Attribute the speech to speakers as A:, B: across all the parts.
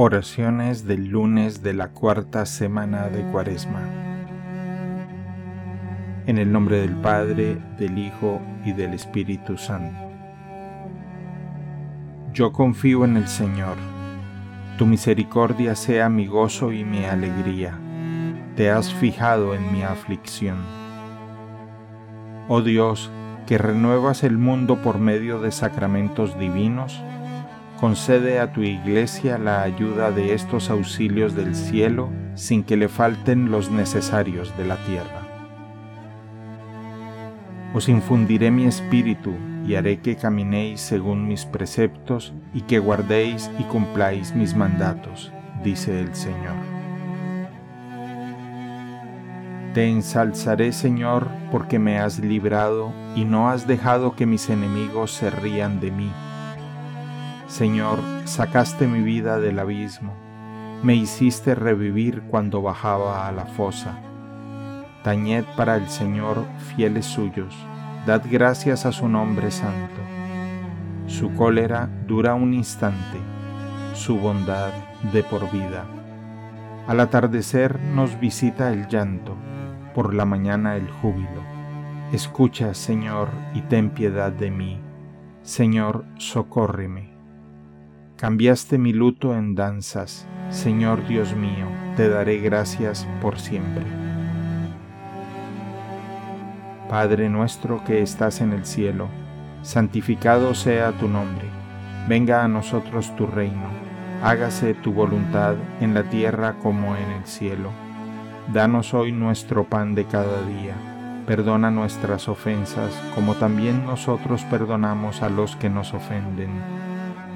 A: Oraciones del lunes de la cuarta semana de Cuaresma. En el nombre del Padre, del Hijo y del Espíritu Santo. Yo confío en el Señor. Tu misericordia sea mi gozo y mi alegría. Te has fijado en mi aflicción. Oh Dios, que renuevas el mundo por medio de sacramentos divinos, concede a tu iglesia la ayuda de estos auxilios del cielo sin que le falten los necesarios de la tierra. Os infundiré mi espíritu y haré que caminéis según mis preceptos y que guardéis y cumpláis mis mandatos, dice el Señor. Te ensalzaré, Señor, porque me has librado y no has dejado que mis enemigos se rían de mí Señor, sacaste mi vida del abismo, me hiciste revivir cuando bajaba a la fosa. Tañed para el Señor fieles suyos, dad gracias a su nombre santo. Su cólera dura un instante, su bondad de por vida. Al atardecer nos visita el llanto, por la mañana el júbilo. Escucha, Señor, y ten piedad de mí. Señor, socórreme. Cambiaste mi luto en danzas, Señor Dios mío, te daré gracias por siempre. Padre nuestro que estás en el cielo, santificado sea tu nombre, venga a nosotros tu reino, hágase tu voluntad en la tierra como en el cielo. Danos hoy nuestro pan de cada día, perdona nuestras ofensas como también nosotros perdonamos a los que nos ofenden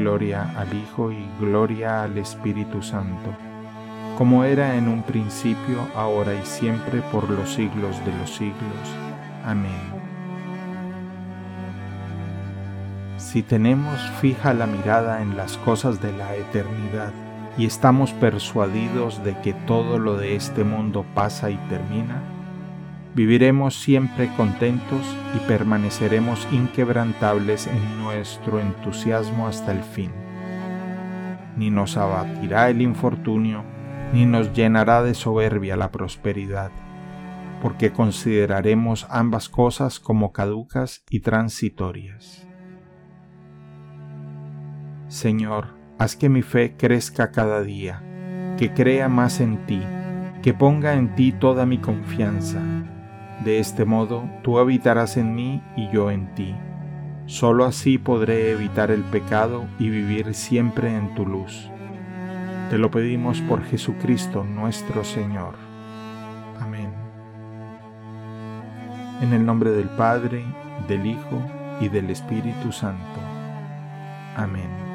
A: gloria al Hijo y gloria al Espíritu Santo, como era en un principio, ahora y siempre, por los siglos de los siglos. Amén. Si tenemos fija la mirada en las cosas de la eternidad y estamos persuadidos de que todo lo de este mundo pasa y termina, Viviremos siempre contentos y permaneceremos inquebrantables en nuestro entusiasmo hasta el fin. Ni nos abatirá el infortunio, ni nos llenará de soberbia la prosperidad, porque consideraremos ambas cosas como caducas y transitorias. Señor, haz que mi fe crezca cada día, que crea más en ti, que ponga en ti toda mi confianza de este modo, tú habitarás en mí y yo en ti. Solo así podré evitar el pecado y vivir siempre en tu luz. Te lo pedimos por Jesucristo nuestro Señor. Amén. En el nombre del Padre, del Hijo y del Espíritu Santo. Amén.